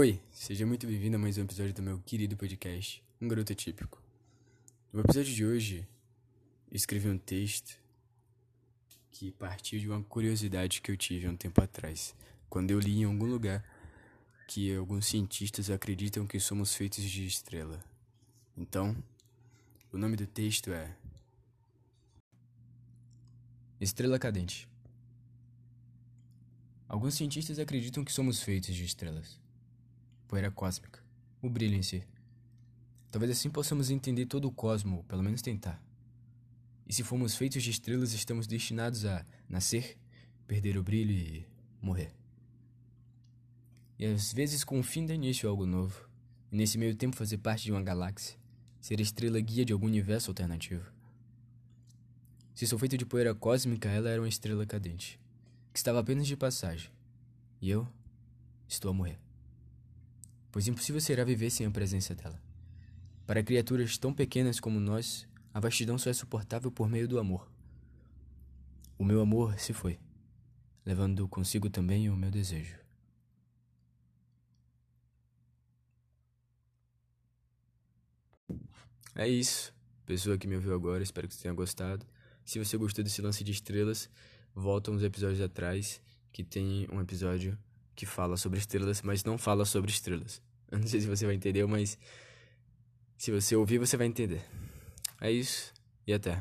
Oi, seja muito bem-vindo a mais um episódio do meu querido podcast, Um Garoto Típico. No episódio de hoje, eu escrevi um texto que partiu de uma curiosidade que eu tive há um tempo atrás, quando eu li em algum lugar que alguns cientistas acreditam que somos feitos de estrela. Então, o nome do texto é Estrela Cadente. Alguns cientistas acreditam que somos feitos de estrelas poeira cósmica, o brilho em si. Talvez assim possamos entender todo o cosmo, ou pelo menos tentar. E se formos feitos de estrelas, estamos destinados a nascer, perder o brilho e morrer. E às vezes com o fim dá início algo novo, e nesse meio tempo fazer parte de uma galáxia, ser estrela guia de algum universo alternativo. Se sou feito de poeira cósmica, ela era uma estrela cadente, que estava apenas de passagem, e eu estou a morrer pois impossível será viver sem a presença dela. Para criaturas tão pequenas como nós, a vastidão só é suportável por meio do amor. O meu amor se foi, levando consigo também o meu desejo. É isso, pessoa que me ouviu agora, espero que você tenha gostado. Se você gostou desse lance de estrelas, volta uns episódios atrás, que tem um episódio que fala sobre estrelas, mas não fala sobre estrelas. Eu não sei se você vai entender, mas se você ouvir, você vai entender. É isso e até.